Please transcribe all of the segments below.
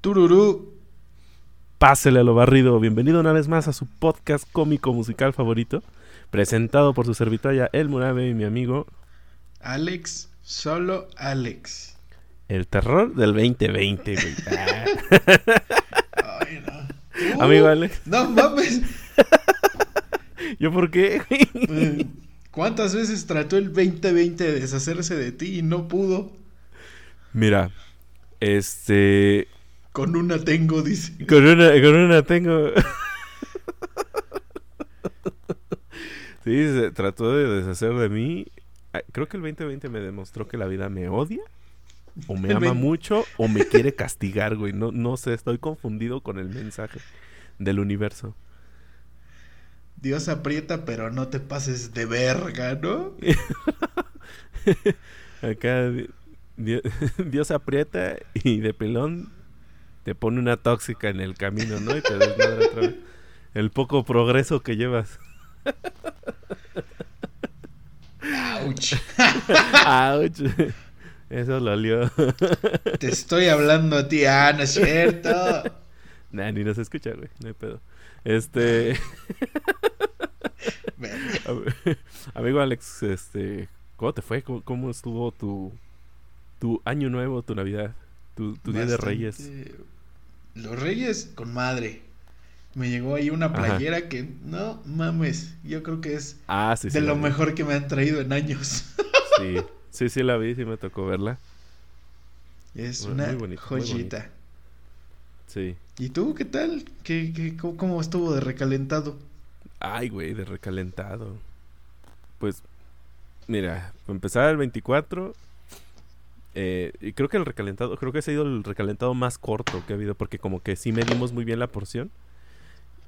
Tururú. Pásele a lo barrido. Bienvenido una vez más a su podcast cómico musical favorito. Presentado por su servitoria El Murabe y mi amigo Alex, solo Alex. El terror del 2020, güey. Ay, no. Uh, Amigo Alex. No mames. ¿Yo por qué? Eh, ¿Cuántas veces trató el 2020 de deshacerse de ti y no pudo? Mira, este. Con una tengo, dice. Con una, con una tengo. sí, se trató de deshacer de mí. Ah, Creo que el 2020 me demostró que la vida me odia. O me El ama mucho o me quiere castigar, güey. No, no sé, estoy confundido con el mensaje del universo. Dios aprieta, pero no te pases de verga, ¿no? Acá di- di- Dios aprieta y de pelón te pone una tóxica en el camino, ¿no? Y te desmadra otra vez. El poco progreso que llevas. Ouch. Ouch. Eso lo olió. Te estoy hablando a ti. Ah, no es cierto. Nah, ni nos escucha, güey. No hay pedo. Este. Amigo Alex, este. ¿Cómo te fue? ¿Cómo, cómo estuvo tu. Tu año nuevo, tu Navidad? Tu, tu Día de Reyes. Los Reyes con madre. Me llegó ahí una Ajá. playera que no mames. Yo creo que es Ah, sí, de lo vi. mejor que me han traído en años. Sí, sí, sí, la vi, sí me tocó verla. Es una bonito, joyita. Sí. ¿Y tú qué tal? ¿Qué, qué, cómo, cómo estuvo de recalentado? Ay, güey, de recalentado. Pues, mira, para empezar el 24. Eh, y creo que el recalentado, creo que ese ha sido el recalentado más corto que ha habido, porque como que sí medimos muy bien la porción.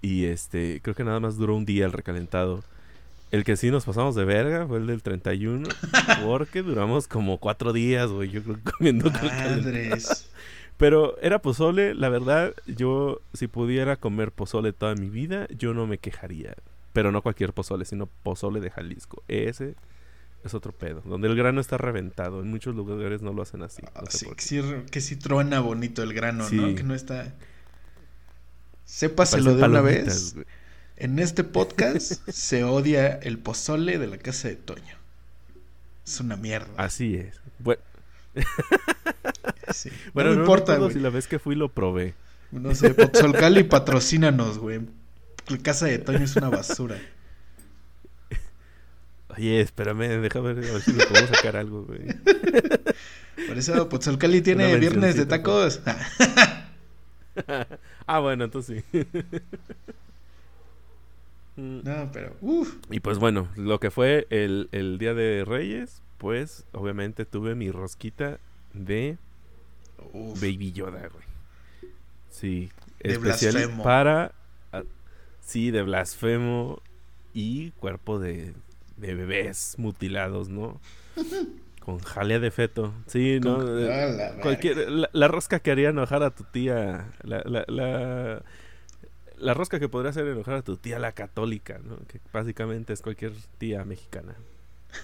Y este, creo que nada más duró un día el recalentado. El que sí nos pasamos de verga fue el del 31, porque duramos como cuatro días, güey, yo creo comiendo. Madres. Pero era pozole, la verdad, yo si pudiera comer pozole toda mi vida, yo no me quejaría. Pero no cualquier pozole, sino pozole de Jalisco. Ese es otro pedo, donde el grano está reventado. En muchos lugares no lo hacen así. no sé Sí, por que, qué. sí, que sí truena bonito el grano, Sí. ¿no? Que no está... Sépaselo de una vez. En este podcast se odia el pozole de la casa de Toño. Es una mierda. Así es. Bueno, Sí. bueno no no, me importa, si la vez que fui lo probé. No sé, Pozolcali, patrocínanos, güey. La casa de Toño es una basura. Oye, espérame, déjame ver, a ver si le podemos sacar algo, güey. Por eso Pozolcali tiene viernes de tacos. ah, bueno, entonces sí. Mm, No, pero... Uf. Y pues bueno, lo que fue el, el Día de Reyes, pues obviamente tuve mi rosquita de Uf. Baby Yoda, güey. Sí, De especial blasfemo. para... ah, sí, de blasfemo y cuerpo de, de bebés mutilados, ¿no? Con jalea de feto. Sí, ¿no? Con- Eh, la. Cualquier, la, la rosca que haría enojar a tu tía, la, la, la, la rosca que podría hacer enojar a tu tía la católica, ¿no? Que básicamente es cualquier tía mexicana.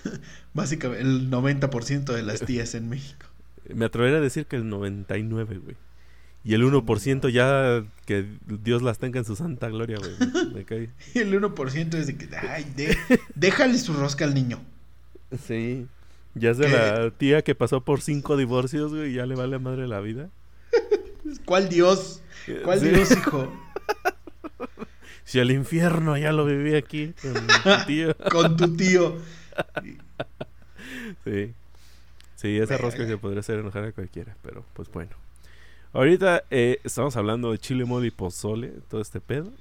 Básicamente el 90% de las tías en México. Me atrevería a decir que el 99, güey. Y el 1% ya que Dios las tenga en su santa gloria, güey. Me- cae. Y el 1% es de que... Ay, de- déjale su rosca al niño. Sí. Ya es de ¿Qué? la tía que pasó por cinco divorcios, güey, y ya le vale madre la vida. ¿Cuál Dios? ¿Cuál Sí. Dios, hijo? Si el infierno ya lo viví aquí con tu tío. Con tu tío. Sí. Sí, esa rosca que podría hacer enojar a cualquiera, pero pues bueno. Ahorita eh, estamos hablando de chile, mole y pozole, todo este pedo,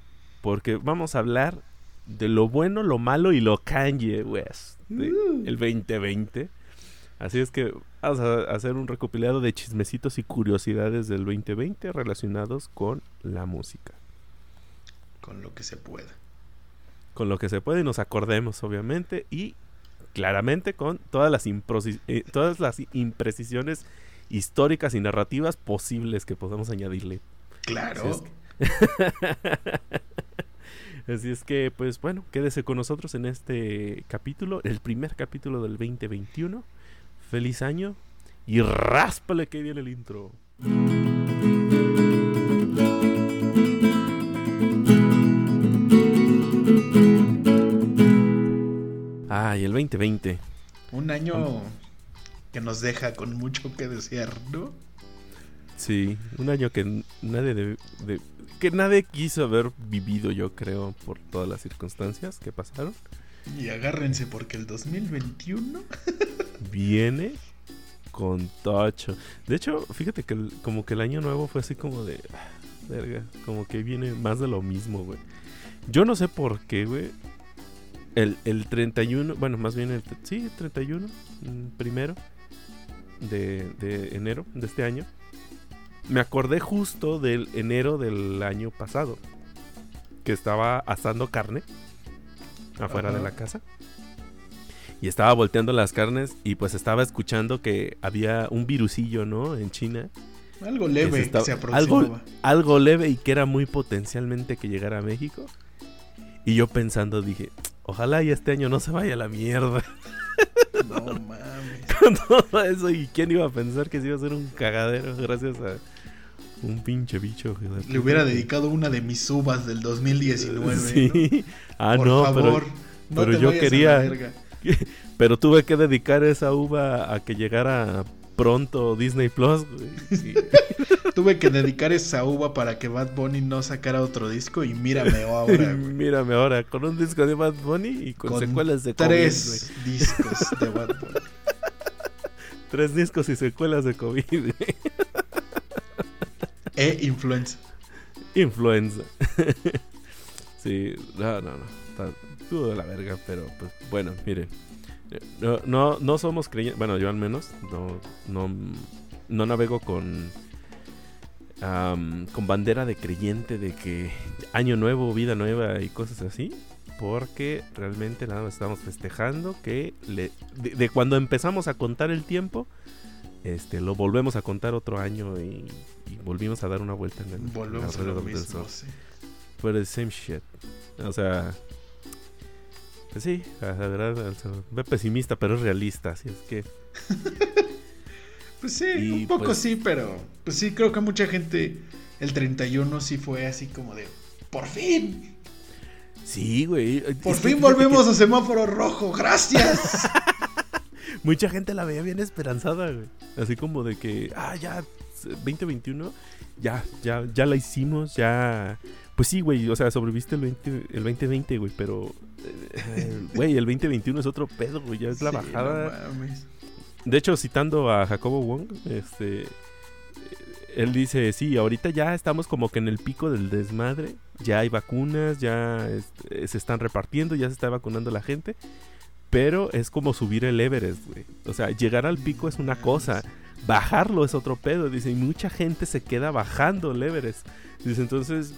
porque vamos a hablar de lo bueno, lo malo y lo Kanye West Uh. el 2020. Así es que vamos a hacer un recopilado de chismecitos y curiosidades del 2020 relacionados con la música. Con lo que se pueda. Con lo que se puede y nos acordemos, obviamente, y claramente con todas las, eh, todas las imprecisiones históricas y narrativas posibles que podamos añadirle. Claro. Así es que, es pues bueno, quédese con nosotros en este capítulo, el primer capítulo del 2021. Feliz año y ráspale que viene el intro. Ay, el 2020. Un año que nos deja con mucho que desear, ¿no? Sí, un año que nadie de, que nadie quiso haber vivido, yo creo, por todas las circunstancias que pasaron. Y agárrense porque el 2021 viene con tocho. De hecho, fíjate que como que el año nuevo fue así como de ah, verga, como que viene más de lo mismo, güey. Yo no sé por qué, güey. El, el 31, bueno, más bien el sí, 31, mm, primero de, de enero de este año me acordé justo del enero del año pasado. Que estaba asando carne afuera de la casa. Y estaba volteando las carnes y pues estaba escuchando que había un virusillo, ¿no? En China. Algo leve, se, algo, algo leve y que era muy potencialmente que llegara a México. Y yo pensando dije, ojalá y este año no se vaya a la mierda. No mames. Con todo eso, ¿y quién iba a pensar que se iba a hacer un cagadero gracias a, un pinche bicho. Le hubiera dedicado una de mis uvas del 2019. Sí. Ah, no, favor, pero, pero yo quería. Pero tuve que dedicar esa uva a que llegara pronto Disney Plus. tuve que dedicar esa uva para que Bad Bunny no sacara otro disco y mírame ahora. mírame ahora, con un disco de Bad Bunny y con, secuelas de COVID. Tres discos de Bad Bunny. tres discos y secuelas de COVID. E influenza. Influenza. sí, no, no, no. Está de la verga, pero pues bueno, miren. No, no, no somos creyentes. Bueno, yo al menos no, no, no navego con. Con bandera de creyente de que año nuevo, vida nueva y cosas así. Porque realmente nada más estamos festejando que le, de, cuando empezamos a contar el tiempo, este, lo volvemos a contar otro año y y volvimos a dar una vuelta en el Volvemos alrededor del sol. Pero el same shit. O sea, pues sí, la verdad, ve pesimista, pero es realista, así es que. pues sí, un poco pues sí, pero pues sí, creo que mucha gente el 31 sí fue así como de, por fin. Sí, güey. Por fin volvemos a semáforo rojo, gracias. Mucha gente la veía bien esperanzada, güey. Así como de que, ah, ya 2021, ya, ya, ya la hicimos, ya... Pues sí, güey, o sea, sobreviviste el, 20, el 2020, güey, pero... Eh, güey, el 2021 es otro pedo, güey, ya es la bajada. De hecho, citando a Jacobo Wong, este... Él dice, sí, ahorita ya estamos como que en el pico del desmadre, ya hay vacunas, ya este, se están repartiendo, ya se está vacunando la gente, pero es como subir el Everest, güey. O sea, llegar al pico es una cosa, bajarlo es otro pedo. Dice, y mucha gente se queda bajando el Everest. Dice, entonces,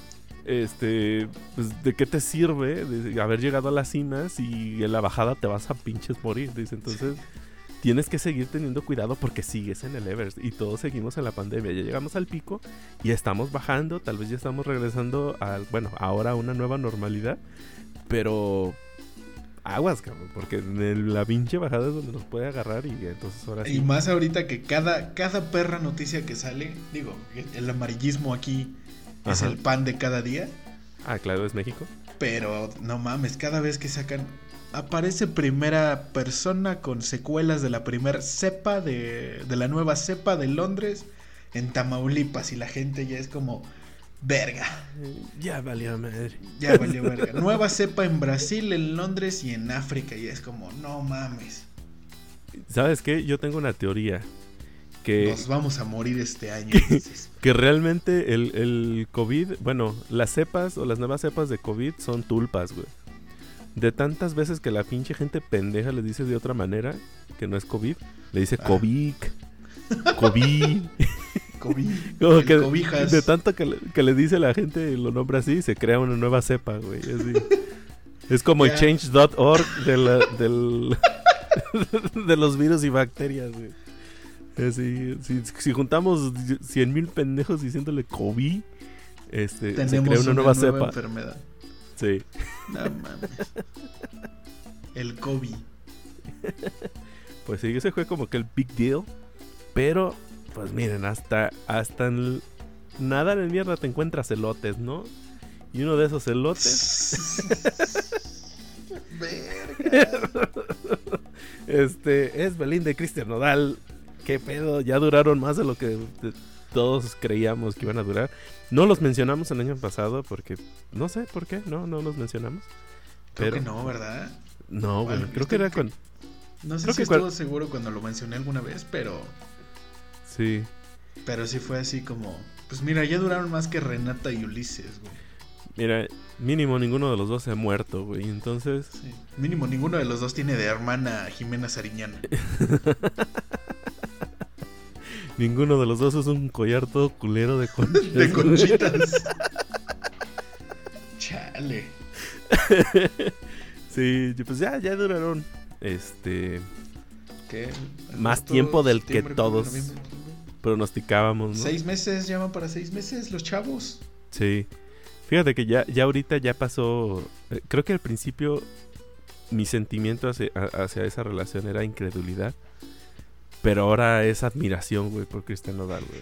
este, pues, ¿de qué te sirve haber llegado a las cimas y en la bajada te vas a pinches morir? Dice, entonces, tienes que seguir teniendo cuidado porque sigues en el Everest y todos seguimos en la pandemia. Ya llegamos al pico y estamos bajando, tal vez ya estamos regresando al, bueno, ahora a una nueva normalidad, pero aguas, cabrón, porque en la pinche bajada es donde nos puede agarrar y entonces ahora sí. Y más ahorita que cada, cada perra noticia que sale, digo, el amarillismo aquí es el pan de cada día. Ah, claro, es México. Pero no mames, cada vez que sacan aparece primera persona con secuelas de la primera cepa de, de la nueva cepa de Londres en Tamaulipas y la gente ya es como Verga. Ya valió madre. Ya valió verga. Nueva cepa en Brasil, en Londres y en África. Y es como, no mames. ¿Sabes qué? Yo tengo una teoría. Que, Nos vamos a morir este año. Que, realmente el, el, COVID, bueno, las cepas o las nuevas cepas de COVID son tulpas, güey. De tantas veces que la pinche gente pendeja le dice de otra manera, que no es COVID, le dice ah. COVID. COVID. Como que de tanto que le, que le, dice la gente lo nombra así, se crea una nueva cepa, güey. es como el change.org de, del, de los virus y bacterias, güey. si, si, juntamos 100 mil pendejos diciéndole COVID, este, se crea una, nueva, cepa. enfermedad. Sí. No mames. El COVID. Pues sí, ese fue como que el big deal. Pero pues miren, hasta, hasta en nada en mierda te encuentras elotes, ¿no? Y uno de esos elotes. Verga. Este, es Belinda y Cristian Nodal. ¿Qué pedo? Ya duraron más de lo que de- todos creíamos que iban a durar. No los mencionamos el año pasado porque no sé por qué, no, no los mencionamos. Creo Pero- que no, ¿verdad? No, Bueno, creo que era con. No sé Creo si cual- estuvo seguro cuando lo mencioné alguna vez, pero, Sí. pero sí fue así como, pues mira, ya duraron más que Renata y Ulises, güey. Mira, mínimo ninguno de los dos se ha muerto, güey. Entonces, Sí. Mínimo ninguno de los dos tiene de hermana Jimena Sariñana. ninguno de los dos es un collar todo culero de conchas. De conchitas. Chale. sí, pues ya, ya duraron. Este. ¿Qué? Más tiempo del que todos pronosticábamos, ¿no? Seis meses, llaman para seis meses los chavos. Sí. Fíjate que ya, ya ahorita ya pasó. eh, creo que al principio mi sentimiento hacia, hacia esa relación era incredulidad. Pero ahora es admiración, güey, por Cristian Nodal, güey.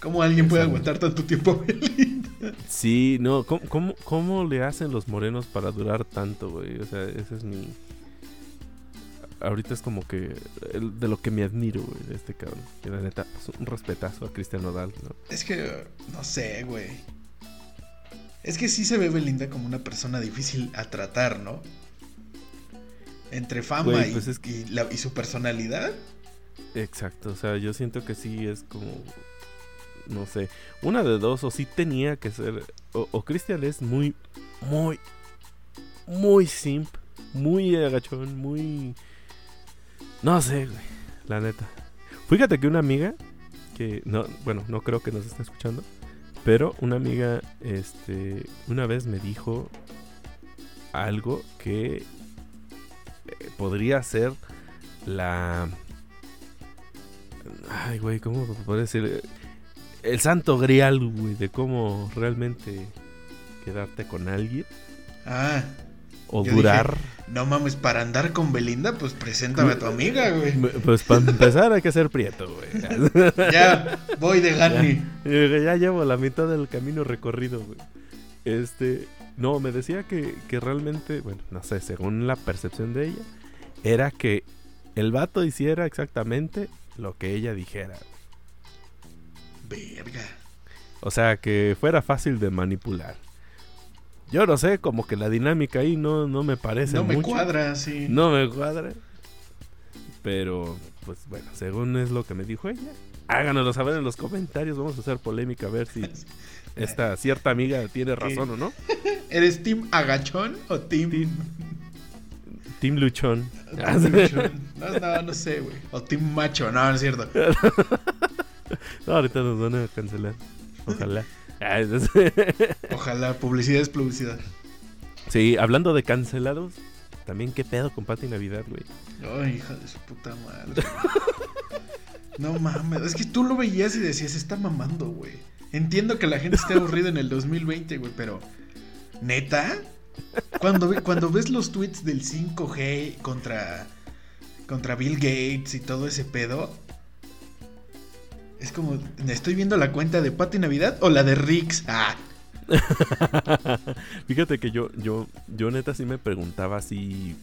¿Cómo alguien puede aguantar tanto tiempo a Belinda? Sí, no, ¿cómo, cómo, cómo le hacen los morenos para durar tanto, güey? O sea, ese es mi... Ahorita es como que el- de lo que me admiro, güey, de este cabrón. Que la neta, pues, un respetazo a Cristian Nodal, ¿no? Es que, no sé, güey. Es que sí se ve Belinda como una persona difícil a tratar, ¿no? Entre fama Güey, y, pues es que- y la- y su personalidad. Exacto, o sea, yo siento que sí es como... No sé, una de dos, o sí tenía que ser... O, o Cristian es muy, muy, muy simp, muy agachón, muy... No sé, güey, la neta. Fíjate que una amiga, que no, bueno, no creo que nos esté escuchando, pero una amiga, este, una vez me dijo algo que eh, podría ser la... Ay, güey, ¿cómo puedo decir? El santo grial, güey, de cómo realmente quedarte con alguien Ah, o durar. no mames, para andar con Belinda, pues preséntame a tu amiga, güey. Pues para empezar hay que ser prieto, güey. Ya, voy de Gandhi. Ya, ya llevo la mitad del camino recorrido, güey. Este, no, me decía que, que realmente, bueno, no sé, según la percepción de ella, era que el vato hiciera exactamente lo que ella dijera. Verga. O sea, que fuera fácil de manipular. Yo no sé, como que la dinámica ahí no, no me parece No me cuadra, sí. No me cuadra. Pero, pues bueno, según es lo que me dijo ella. Háganoslo saber en los comentarios. Vamos a hacer polémica a ver si esta cierta amiga tiene razón o no. ¿Eres Team Agachón o Team. Team- Team Luchón. Team Luchón? No, no, no sé, güey. O Team Macho, no, no es cierto. No, ahorita nos van a cancelar. Ojalá. Ah, Ojalá, publicidad es publicidad. sí, hablando de cancelados. También qué pedo con Pati Navidad, güey. Ay, hija de su puta madre. No mames, es que tú lo veías y decías, está mamando, güey. Entiendo que la gente esté aburrida en el 2020, güey, pero ¿neta? Cuando, cuando ves los tweets del 5G contra contra Bill Gates y todo ese pedo, es como, ¿estoy viendo la cuenta de Pati Navidad o la de Rix? Ah, Fíjate que yo, yo, yo neta sí me preguntaba así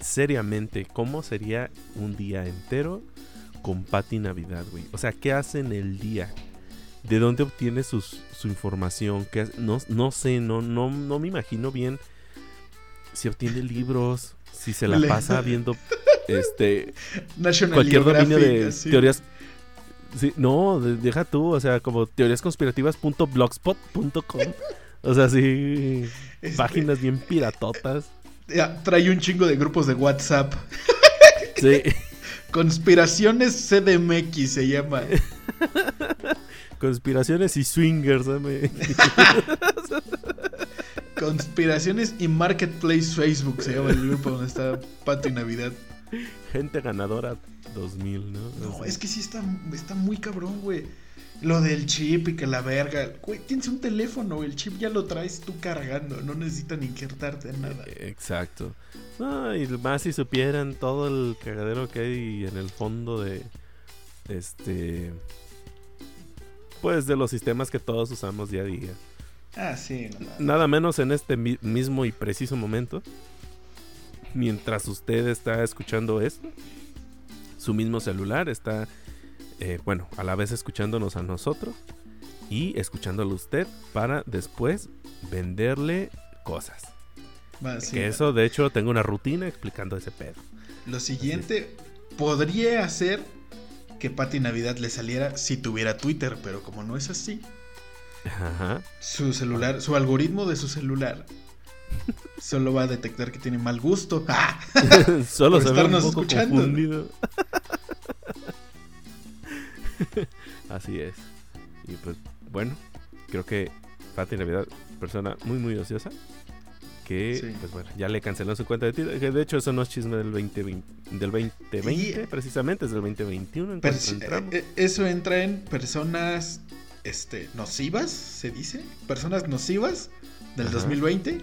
seriamente cómo sería un día entero con Patti Navidad, güey. O sea, ¿qué hace en el día? ¿De dónde obtiene sus- su información? ¿Qué hace? no, no sé, no, no, no me imagino bien si obtiene libros, si se la Le- pasa viendo este National cualquier dominio de teorías. Sí, no, de- deja tú, o sea, como teoríasconspirativas.blogspot.com. O sea, sí, Este, páginas bien piratotas. ya, trae un chingo de grupos de WhatsApp. Sí, Conspiraciones CDMX se llama. conspiraciones y swingers. dame. Conspiraciones y Marketplace Facebook se llama el grupo donde está Pato y Navidad. Gente ganadora 2000, ¿no? No, es que sí está, está muy cabrón, güey. Lo del chip y que la verga. Güey, tienes un teléfono, el chip ya lo traes tú cargando. No necesitan injertarte nada. Exacto. No, y más si supieran todo el cagadero que hay en el fondo de. Este. Pues de los sistemas que todos usamos día a día. Ah, sí. Nada menos en este mismo y preciso momento. Mientras usted está escuchando esto, su mismo celular está, eh, bueno, a la vez escuchándonos a nosotros y escuchándolo a usted para después venderle cosas. que eso, de hecho, tengo una rutina explicando ese pedo. Lo siguiente podría hacer que Pati Navidad le saliera si tuviera Twitter, pero como no es así, su celular, su algoritmo de su celular solo va a detectar que tiene mal gusto. solo por estarnos escuchando. así es. Y pues bueno, creo que Pati Navidad, persona muy muy ociosa, que pues bueno, ya le canceló su cuenta de Twitter. De hecho eso no es chisme del 2020, del 2020 precisamente, es del 2021. Eh, eh, eso entra en personas este, nocivas, se dice, personas nocivas del 2020.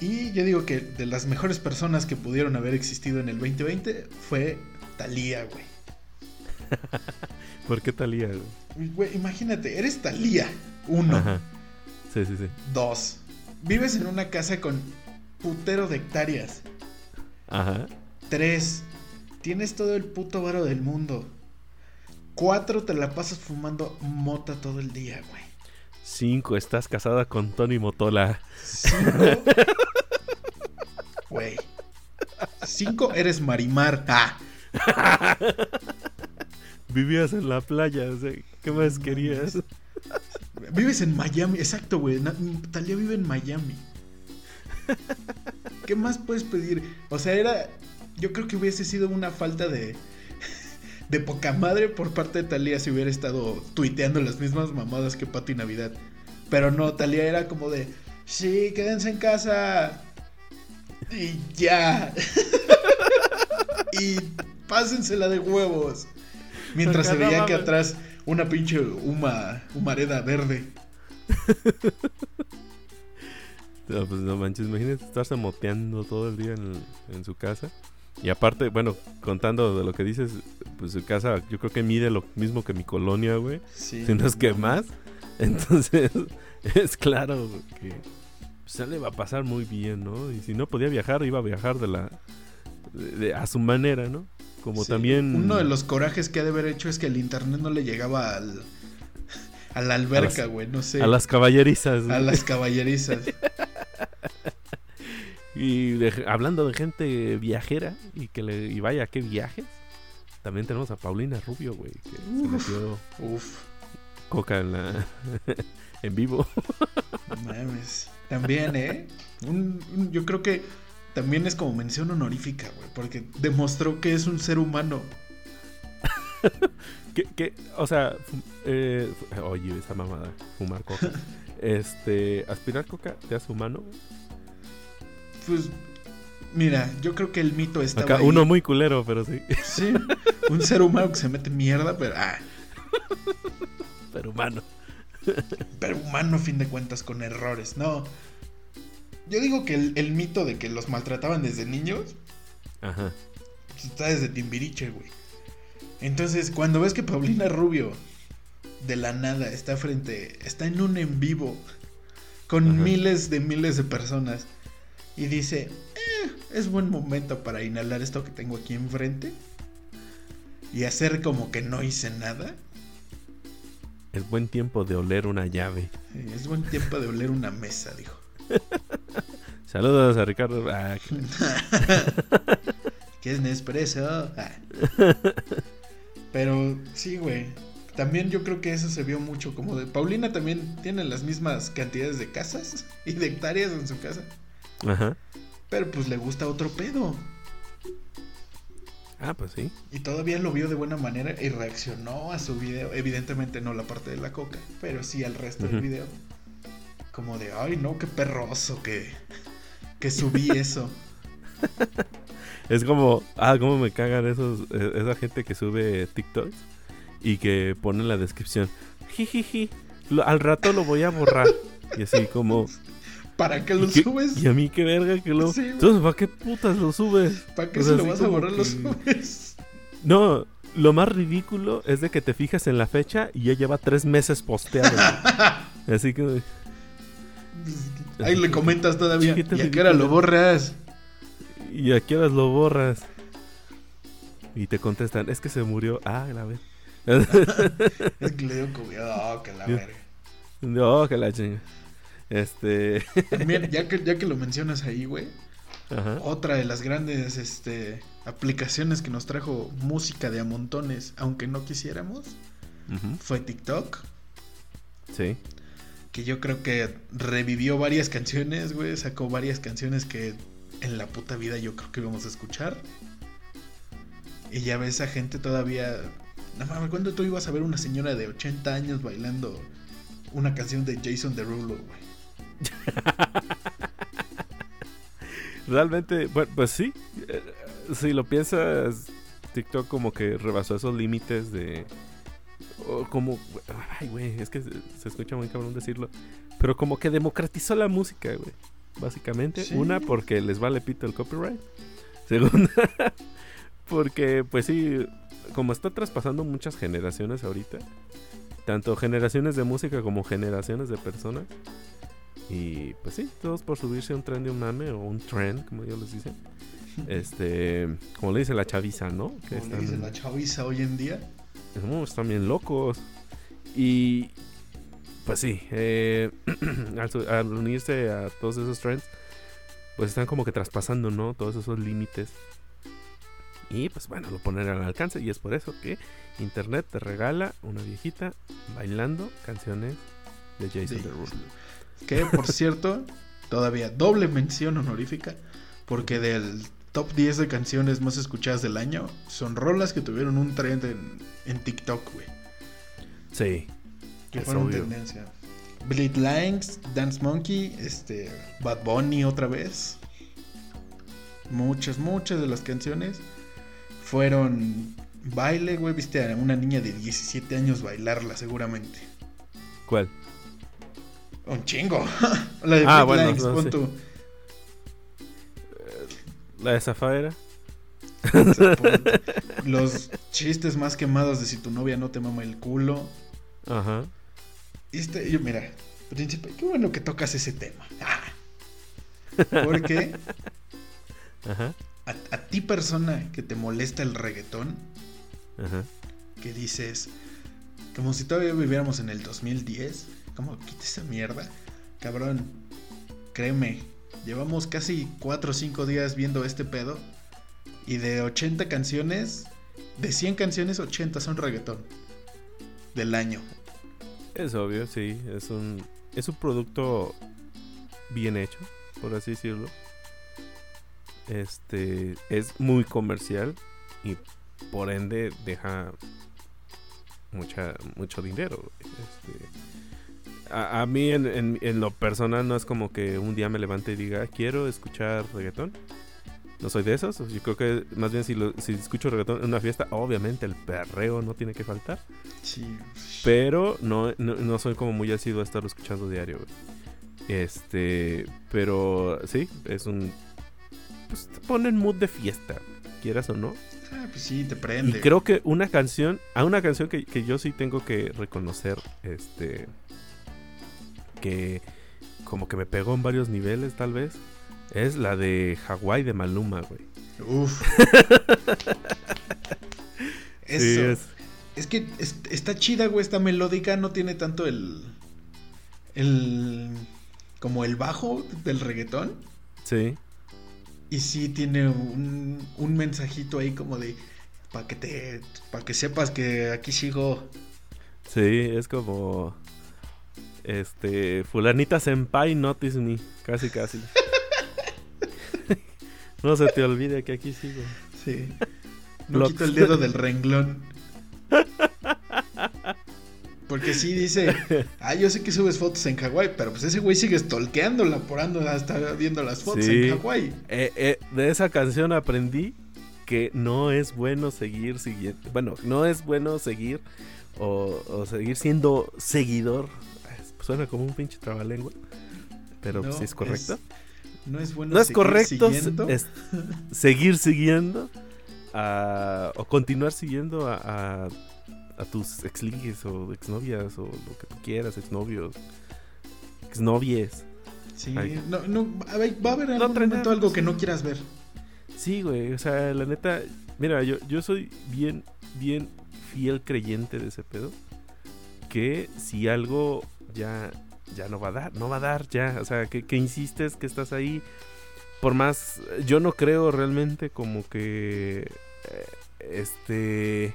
Y yo digo que de las mejores personas que pudieron haber existido en el 2020 fue Talía, güey. ¿Por qué Talía, güey? imagínate, eres Talía, uno. Sí, sí, sí. Dos, vives en una casa con putero de hectáreas. Ajá. Tres, tienes todo el puto varo del mundo. Cuatro, te la pasas fumando mota todo el día, güey. Cinco, estás casada con Tony Motola. Cinco. Güey. Cinco, eres Marimar. Ah. Vivías en la playa, ¿qué más querías? Vives en Miami, exacto, güey. Talia vive en Miami. ¿Qué más puedes pedir? O sea, era. Yo creo que hubiese sido una falta de. De poca madre por parte de Talía si hubiera estado tuiteando las mismas mamadas que Pati Navidad. Pero no, Talía era como de. Sí, quédense en casa. Y ya. y pásensela de huevos. Mientras se veía que atrás una pinche huma, humareda verde. no, pues no manches, imagínate estarse moteando todo el día en, su casa. Y aparte, bueno, contando de lo que dices, pues su casa yo creo que mide lo mismo que mi colonia, güey. Sí, si no es que más. Entonces, es claro que se le va a pasar muy bien, ¿no? Y si no podía viajar, iba a viajar de la a su manera, ¿no? Como también. Uno de los corajes que ha de haber hecho es que el internet no le llegaba al. A la alberca, güey, no sé. A las caballerizas. A las caballerizas. y hablando de gente viajera y que le y vaya qué viajes, también tenemos a Paulina Rubio, güey, que se metió uf. coca en la en vivo. Mames. También, ¿eh? yo creo que también es como mención honorífica, güey, porque demostró que es un ser humano. que, o sea, eh, oye, esa mamada, fumar coca. este, aspirar coca te hace humano. Pues, mira, yo creo que el mito está. Acá, uno muy culero, pero sí. Sí, un ser humano que se mete mierda, pero. Ah. Pero humano. Pero humano, a fin de cuentas, con errores. No, yo digo que el, mito de que los maltrataban desde niños. Ajá. Está desde Timbiriche, güey. Entonces, cuando ves que Paulina Rubio, de la nada, está frente. Está en un en vivo. Con miles de miles de personas. Y dice: eh, Es buen momento para inhalar esto que tengo aquí enfrente. Y hacer como que no hice nada. Es buen tiempo de oler una llave. es buen tiempo de oler una mesa, dijo. Saludos a Ricardo. Ah, ¿Qué es Nespresso? Ah. Pero sí, güey. También yo creo que eso se vio mucho como de... Paulina también tiene las mismas cantidades de casas y de hectáreas en su casa. Ajá. Pero pues le gusta otro pedo. Ah, pues sí. Y todavía lo vio de buena manera y reaccionó a su video. Evidentemente no la parte de la coca, pero sí al resto del video como de, ay, no, qué perroso que, que subí eso. es como, ah, cómo me cagan esos, e, esa gente que sube TikToks y que pone en la descripción, jijiji, al rato lo voy a borrar. y así como... ¿Para qué lo subes? Y a mí qué verga que lo... Entonces, ¿para qué putas lo subes? ¿Para qué se lo vas a borrar lo subes? No, lo más ridículo es de que te fijas en la fecha y ya lleva tres meses posteado. así que... Ahí le comentas todavía. ¿Y a qué hora lo borras? ¿Y a qué horas lo borras? Y te contestan, es que se murió. Ah, la vez. Es que le dio COVID. Oh, que la verga. No, que la chinga. Este. También, ya que, ya que lo mencionas ahí, güey. Ajá. Otra de las grandes este, aplicaciones que nos trajo música de a montones, aunque no quisiéramos, fue TikTok. Sí. Que yo creo que revivió varias canciones, güey. Sacó varias canciones que en la puta vida yo creo que íbamos a escuchar. Y ya ves a gente todavía. No mames, ¿cuándo tú ibas a ver una señora de 80 años bailando una canción de Jason Derulo, güey? Realmente, bueno, pues sí. eh, Si lo piensas, TikTok como que rebasó esos límites de. O como. Ay, güey, es que se, se escucha muy cabrón decirlo. Pero como que democratizó la música, güey. Básicamente. Sí. Una, porque les vale pito el copyright. Segunda, porque, pues sí, como está traspasando muchas generaciones ahorita. Tanto generaciones de música como generaciones de personas. Y pues sí, todos por subirse a un tren de un mame o un trend, como ellos les dicen. Este, como le dice la chaviza, ¿no? Que Como le dice la chaviza hoy en día. No, están bien locos. Y pues sí, eh, al, unirse a todos esos trends, pues están como que traspasando, ¿no? Todos esos límites. Y pues bueno, lo ponen al alcance. Y es por eso que Internet te regala una viejita bailando canciones de Jason. Derulo. Que por cierto, todavía doble mención honorífica. Porque del top 10 de canciones más escuchadas del año, son rolas que tuvieron un trend en, en TikTok, güey. Sí, Que fueron obvio. tendencia. Bleed Lines, Dance Monkey, este, Bad Bunny otra vez. Muchas, muchas de las canciones fueron baile, güey. Viste a una niña de 17 años bailarla seguramente. ¿cuál? Un chingo. la de Ah, Bleed bueno, Lines, no, pon sí. tú. La de Zafaera. Los chistes más quemados de si tu novia no te mama el culo. Ajá. Este, yo, mira, príncipe, qué bueno que tocas ese tema. Ah. Porque Ajá. a, a ti persona que te molesta el reggaetón, Ajá. que dices, como si todavía viviéramos en el 2010, ¿cómo quita esa mierda? Cabrón, créeme, llevamos casi 4 o 5 días viendo este pedo y de 80 canciones, de 100 canciones, 80 son reggaetón del año. Es obvio, sí. Es un, es un producto bien hecho, por así decirlo. Este es muy comercial y por ende deja mucha, mucho dinero. Este, a, a mí en, en- en lo personal no es como que un día me levante y diga quiero escuchar reggaetón. No soy de esos. Yo creo que más bien si, lo- si escucho reggaetón en una fiesta, obviamente el perreo no tiene que faltar. Sí. Pero no, no, no soy como muy asiduo a estarlo escuchando diario, güey. Este, pero sí, es un... Pues te pone en mood de fiesta, quieras o no. Ah, pues sí, te Y prende. creo que una canción, a una canción que, que yo sí tengo que reconocer, este, que como que me pegó en varios niveles tal vez, es la de Hawái de Maluma, güey. Uf. Eso. Sí, es, Es que es- está chida, güey, está melódica, no tiene tanto el. El. como el bajo del reggaetón. sí, Y sí tiene un, un mensajito ahí como de. para que te. para que sepas que aquí sigo. sí, es como... Este, fulanita senpai notice me, casi casi. no se te olvide que aquí sigo. Sí. No quito el dedo del renglón. Porque sí dice, ah, yo sé que subes fotos en Hawái, pero pues ese güey sigue stalkeándola por ando hasta viendo las fotos Sí. en Hawái. Eh, eh, de esa canción aprendí que no es bueno seguir siguiendo. Bueno, no es bueno seguir o, o seguir siendo seguidor. Suena como un pinche trabalengua. Pero No, sí es correcto. No es bueno no es correcto siguiendo. es- seguir siguiendo a- o continuar siguiendo a, a, a tus exligues o exnovias o lo que tú quieras, exnovios, exnovies. Sí, Ay. no, no, va a haber No algún momento algo que no quieras ver. Sí, güey, o sea, la neta, mira, yo, yo soy bien, bien fiel creyente de ese pedo. Que si algo ya, ya no va a dar, no va a dar ya, o sea, que, que insistes, que estás ahí. Por más, yo no creo realmente como que, eh, este,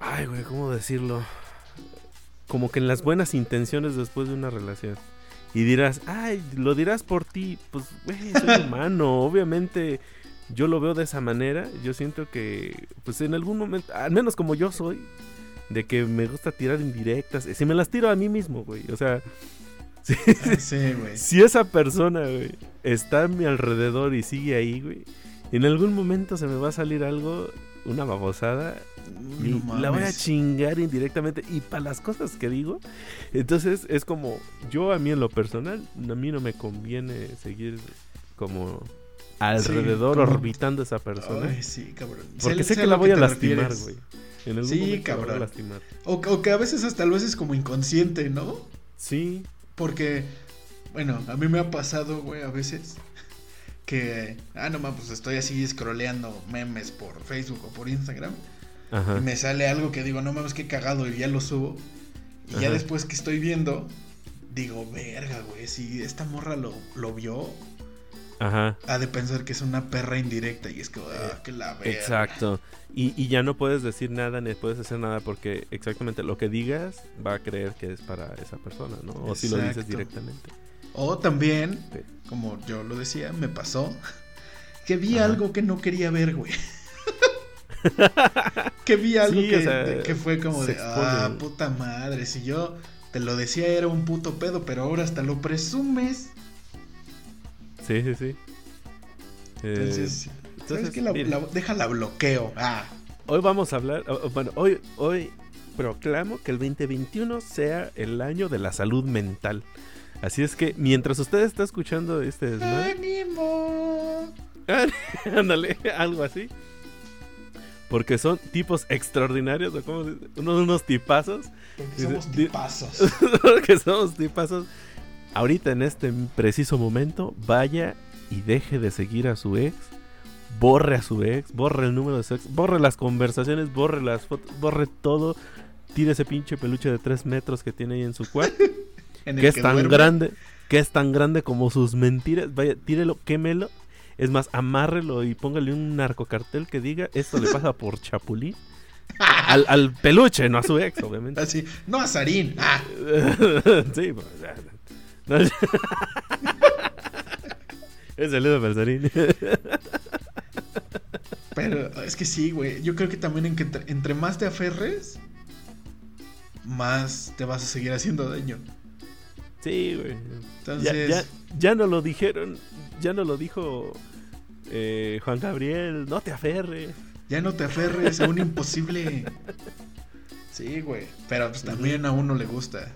ay, güey, ¿cómo decirlo? Como que en las buenas intenciones después de una relación. Y dirás, ay, lo dirás por ti. Pues, güey, soy humano. Obviamente, yo lo veo de esa manera. Yo siento que, pues en algún momento, al menos como yo soy, de que me gusta tirar indirectas. Si me las tiro a mí mismo, güey. O sea, si, Ah, sí, güey. si esa persona, güey, está a mi alrededor y sigue ahí, güey, en algún momento se me va a salir algo, una babosada, y No la voy a chingar indirectamente. Y para las cosas que digo, entonces es como, yo a mí en lo personal, a mí no me conviene seguir como alrededor como- orbitando esa persona. Ay, sí, cabrón. porque Sé- que la voy a lastimar, güey. En algún Sí, cabrón. lastimar. O, o que a veces hasta lo haces como inconsciente, ¿no? Sí, Porque, bueno, a mí me ha pasado, güey, a veces que, ah, no mames, pues estoy así scrolleando memes por Facebook o por Instagram ajá. y me sale algo que digo, no mames, qué cagado y ya lo subo. Y ya después que estoy viendo, digo, verga, güey, si esta morra lo, lo vio, Ajá. ha de pensar que es una perra indirecta y es que, ah, que la verga. Exacto. Y, y ya no puedes decir nada ni puedes hacer nada porque exactamente lo que digas va a creer que es para esa persona, ¿no? O si lo dices directamente. O también, Sí. como yo lo decía, me pasó que vi Ajá. algo que no quería ver, güey. que vi algo Sí, que, o sea, de- que fue como de, ah, puta madre, si yo te lo decía era un puto pedo, pero ahora hasta lo presumes. Sí, sí, sí. Eh, Entonces, ¿sabes entonces, qué? La, mira. la- bloqueo. Ah, Hoy vamos a hablar, bueno, hoy, hoy proclamo que el 2021 sea el año de la salud mental. Así es que mientras usted está escuchando este desmadre, ánimo. ándale, algo así. Porque son tipos extraordinarios, o como se dice, unos, unos tipazos. Porque somos tipazos. que somos tipazos. Ahorita en este preciso momento, vaya y deje de seguir a su ex. Borre a su ex, borre el número de su ex, borre las conversaciones, borre las fotos, borre todo. Tire ese pinche peluche de 3 metros que tiene ahí en su cuarto. En que es que tan duerme. grande, que es tan grande como sus mentiras. Vaya, tírelo, quémelo. Es más, amárrelo y póngale un narcocartel que diga esto le pasa por chapulín. Al, al peluche, no a su ex, obviamente. Así, no a Sarín. Ah, sí, pues, es el Edo Balsarín. Pero es que sí, güey. Yo creo que también en que entre, entre más te aferres, más te vas a seguir haciendo daño. sí, güey. Entonces, Ya, ya, ya no lo dijeron, ya no lo dijo eh, Juan Gabriel, no te aferres. ya no te aferres a un imposible. Sí, güey. Pero pues también a uno le gusta.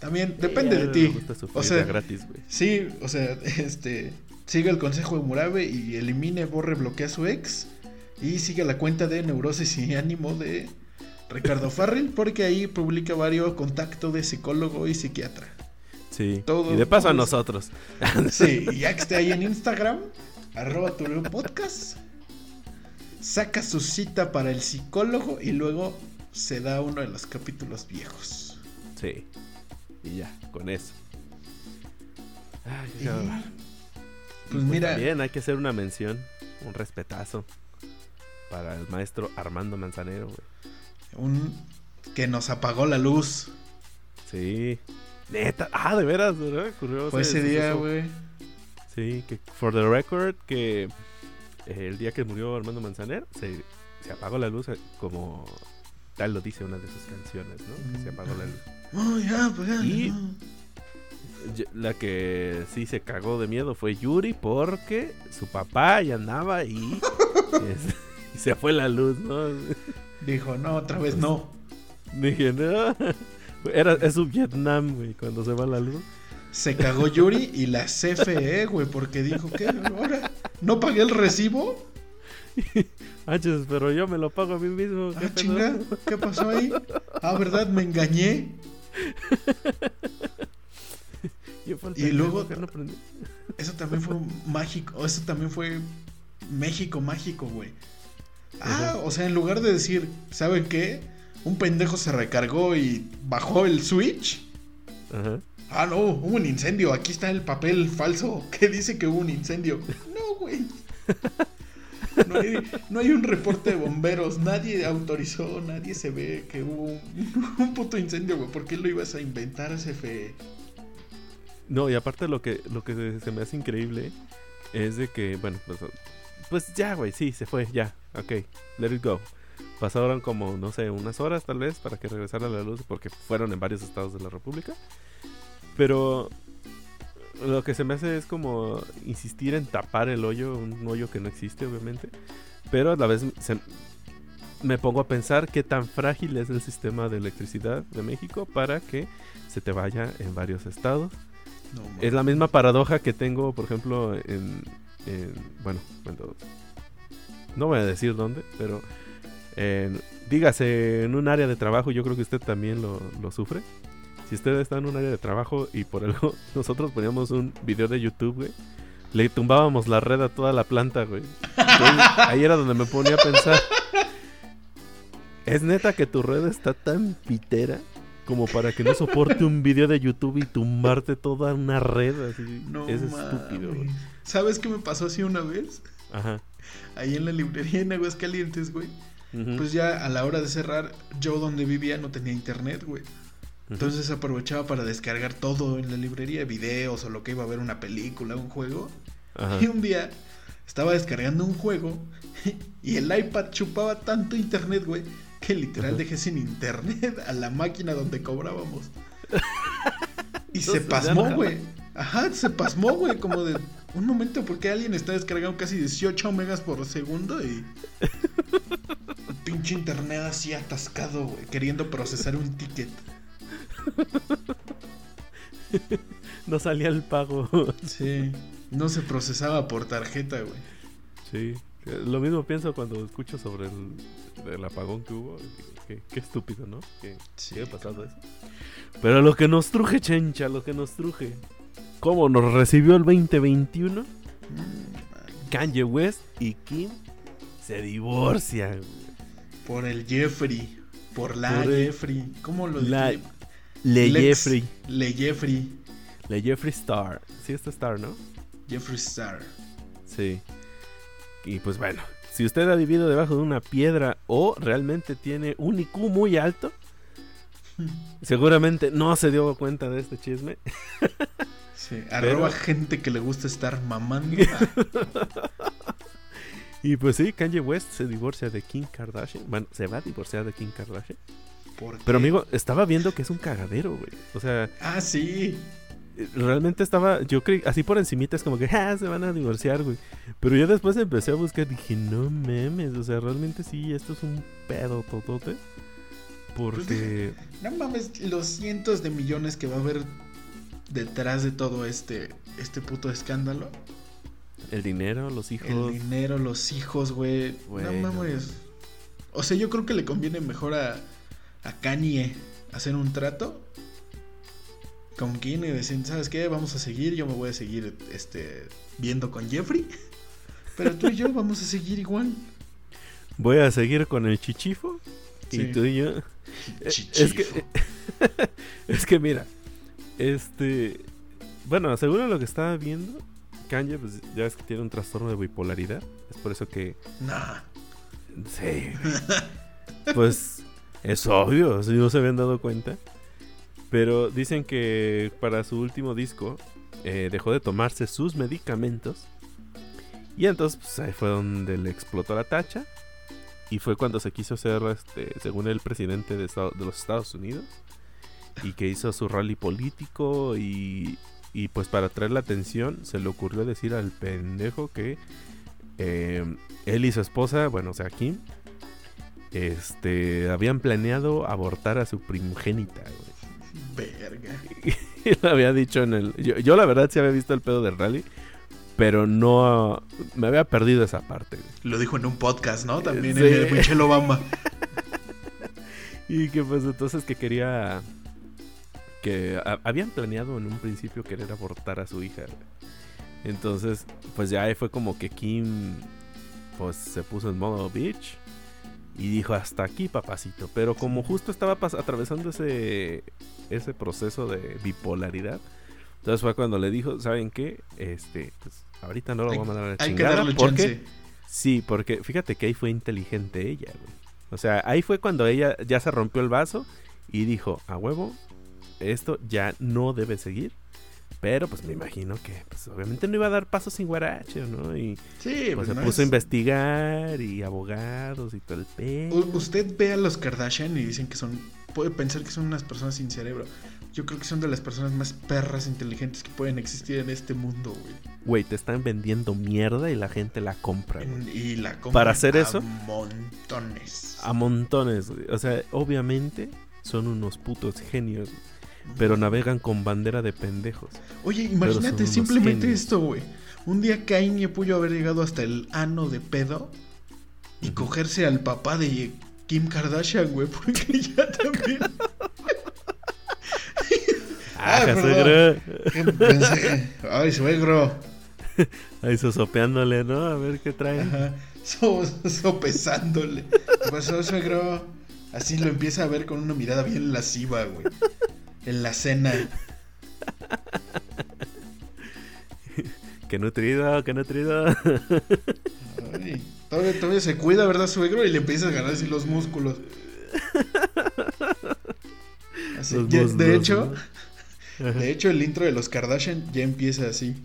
También depende de ti. gusta O sea, gratis, güey. Sí, o sea, este. Siga el consejo de Murabe y elimine, borre, bloquea a su ex. Y siga la cuenta de Neurosis y Ánimo de Ricardo Farrell, porque ahí publica varios contactos de psicólogo y psiquiatra. Sí. todo- y de paso a nosotros. Sí, y ya que esté ahí en Instagram, arroba tu podcast, saca su cita para el psicólogo y luego se da uno de los capítulos viejos. Sí. Y ya, con eso. Ay, Y, cabrón. Y pues mira, También hay que hacer una mención, un respetazo para el maestro Armando Manzanero, güey. un que nos apagó la luz. Sí. Neta. Ah, de veras, ¿verdad? Ocurrió Fue ese día, güey. Sí, que for the record, que eh, el día que murió Armando Manzanero, se, se apagó la luz, eh, como tal lo dice una de sus canciones, ¿no? Que se apagó la luz. Oh, ya, apagala, Y- La que sí se cagó de miedo fue Yuri porque su papá ya andaba y, se fue la luz, ¿no? Dijo, no, otra vez no. Dije, no. Era, es su Vietnam, güey, cuando se va la luz. Se cagó Yuri y la CFE, güey, porque dijo que ahora no pagué el recibo. Anches, pero yo me lo pago a mí mismo. ¿qué Ah, chinga, ¿qué pasó ahí? Ah, ¿verdad? Me engañé. Y luego- que no aprendió. Eso también fue mágico. Eso también fue México mágico, güey. Ah, o sea, en lugar de decir, ¿saben qué? Un pendejo se recargó y bajó el switch. Ajá. Ah, no, hubo un incendio. Aquí está el papel falso que dice que hubo un incendio. No, güey. No hay, un reporte de bomberos. Nadie autorizó, nadie se ve que hubo un, un puto incendio, güey. ¿Por qué lo ibas a inventar, CFE? No, y aparte lo que, lo que se, se me hace increíble es de que, bueno, pues, pues ya, güey, sí, se fue, ya, ok, let it go. Pasaron como, no sé, unas horas tal vez para que regresara la luz, porque fueron en varios estados de la República. Pero lo que se me hace es como insistir en tapar el hoyo, un hoyo que no existe, obviamente. Pero a la vez se- me pongo a pensar qué tan frágil es el sistema de electricidad de México para que se te vaya en varios estados. No. Es la misma paradoja que tengo, por ejemplo, en, en- bueno, cuando no voy a decir dónde, pero en- dígase en un área de trabajo, yo creo que usted también lo, lo sufre. Si usted está en un área de trabajo y por algo nosotros poníamos un video de YouTube, güey, le tumbábamos la red a toda la planta, güey. Entonces, ahí era donde me ponía a pensar. ¿Es neta que tu red está tan pitera como para que no soporte un video de YouTube y tumbarte toda una red así? No es estúpido, güey. ¿Sabes qué me pasó así una vez? Ajá. Ahí en la librería en Aguascalientes, güey. Pues ya a la hora de cerrar, yo donde vivía no tenía internet, güey. Entonces aprovechaba para descargar todo en la librería, videos o lo que iba a ver, una película, un juego. Ajá. Y un día estaba descargando un juego y el iPad chupaba tanto internet, güey, que literal Ajá. dejé sin internet a la máquina donde cobrábamos. Y se no pasmó, güey. Ajá, se pasmó, güey, como de un momento porque alguien está descargando casi 18 megas por segundo y pinche internet así atascado, güey, queriendo procesar un ticket. No salía el pago. Sí, no se procesaba por tarjeta, güey. sí. Lo mismo pienso cuando escucho sobre el, el apagón que hubo. Qué, estúpido, ¿no? Que Sí, sigue pasando eso. Pero lo que nos truje, chencha, lo que nos truje. ¿Cómo nos recibió el 2021? Mm, Kanye West y Kim se divorcian. Por el Jeffrey. Por la Por el- Jeffrey. ¿Cómo lo La-? Le Lex- Jeffrey. Le Jeffrey. Le Jeffrey Star. Sí, está Star, ¿no? Jeffrey Star. Sí. Y pues bueno, si usted ha vivido debajo de una piedra o realmente tiene un IQ muy alto, seguramente no se dio cuenta de este chisme. Sí, arroba gente que le gusta estar mamando. Y pues sí, Kanye West se divorcia de Kim Kardashian. Bueno, se va a divorciar de Kim Kardashian. Pero amigo, estaba viendo que es un cagadero, güey. O sea, Ah, sí. eh, realmente estaba, yo creí, así por encimita es como que, ah, se van a divorciar, güey. Pero ya después empecé a buscar, dije, no memes, o sea, realmente sí, esto es un pedo totote. Porque... No mames, los cientos de millones que va a haber detrás de todo este, este puto escándalo. El dinero, los hijos. El dinero, los hijos, güey. Bueno. No mames. O sea, yo creo que le conviene mejor a, a Kanye hacer un trato con Kim y decir, ¿sabes qué? Vamos a seguir, yo me voy a seguir este, viendo con Jeffrey. Pero tú y yo vamos a seguir igual. Voy a seguir con el chichifo. Sí. Y tú y yo. Eh, Es Chichifo. que, es que mira, este, bueno, según lo que estaba viendo, Kanye, pues ya ves que tiene un trastorno de bipolaridad. Es por eso que, Nah. sí, pues es obvio, si no se habían dado cuenta. Pero dicen que para su último disco eh, dejó de tomarse sus medicamentos. Y entonces, pues ahí fue donde le explotó la tacha. Y fue cuando se quiso ser, este, según el presidente de, de los Estados Unidos. Y que hizo su rally político. Y, y pues para atraer la atención, se le ocurrió decir al pendejo que eh, él y su esposa, bueno, o sea, Kim, este, habían planeado abortar a su primogénita, güey. Verga. Y lo había dicho en el. Yo, yo la verdad sí había visto el pedo del rally. Pero no. Me había perdido esa parte. Lo dijo en un podcast, ¿no? También Sí. el de Michelle Obama. Y que pues entonces que quería. que habían planeado en un principio querer abortar a su hija. Entonces, pues ya fue como que Kim pues se puso en modo bitch y dijo hasta aquí papacito. Pero como justo estaba atravesando ese, ese proceso de bipolaridad, entonces fue cuando le dijo, ¿saben qué? Este, pues ahorita no lo voy a mandar a la chingada. porque, Sí, porque fíjate que ahí fue inteligente ella, O sea, ahí fue cuando ella ya se rompió el vaso y dijo, a huevo, esto ya no debe seguir. Pero pues me imagino que pues, obviamente no iba a dar paso sin guarache, ¿no? Y sí, pues, se puso a investigar y abogados y todo el pedo. usted ve a los Kardashian y dicen que son, puede pensar que son unas personas sin cerebro. Yo creo que son de las personas más perras inteligentes que pueden existir en este mundo, güey. Güey, te están vendiendo mierda y la gente la compra. Y la compra. Para hacer eso. A montones. A montones, güey. O sea, obviamente son unos putos genios pero navegan con bandera de pendejos. Oye, imagínate simplemente esto, güey. Un día Cain y pudo haber llegado hasta el ano de pedo y cogerse al papá de Kim Kardashian, güey, porque ya también. ah, suegro. Ay, suegro. Ahí sosopeándole, ¿no? A ver qué trae. Ajá. sopesándole. ¿Qué pasó, suegro? Así lo empieza a ver con una mirada bien lasciva, güey en la cena. qué nutrido, qué nutrido. Ay, todavía, se cuida, ¿verdad, suegro? Y le empieza a ganar así los músculos. de hecho, de hecho, el intro de los Kardashian ya empieza así.